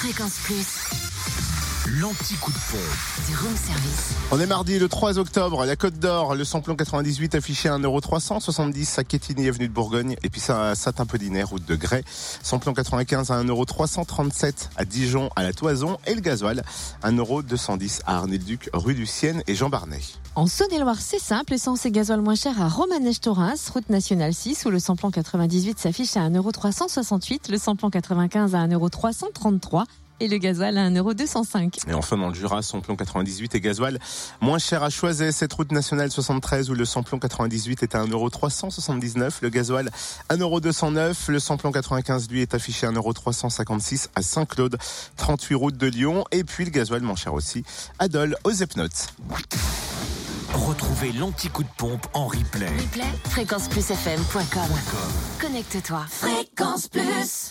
Fréquence Plus, L'anti-coup de pompe. du room service. On est mardi le 3 octobre, la Côte d'Or, le samplon 98 affiché à 1,370€ à Quétigny, avenue de Bourgogne, et puis ça à Saint-Apollinaire, route de Grès. Samplon 95 à 1,337€ à Dijon, à la Toison, et le gasoil 1,210€ à Arnay-le-Duc, rue du Sienne et Jean Barnet. En Saône-et-Loire, c'est simple, essence et gasoil moins cher à Romanèche-Torins, route nationale 6, où le samplon 98 s'affiche à 1,368€, le samplon 95 à 1,333€ et le gasoil à 1,205€. Et enfin dans le Jura, samplon 98 et gasoil moins cher à Choiset, cette route nationale 73 où le samplon 98 est à 1,379€, le gasoil 1,209€, le samplon 95 lui est affiché à 1,356€ à Saint-Claude, 38 route de Lyon, et puis le gasoil moins cher aussi à Dole, aux Epnotes. Retrouvez l'anti-coup de pompe en replay. Replay, fréquenceplusfm.com. Connecte-toi. Fréquence Plus.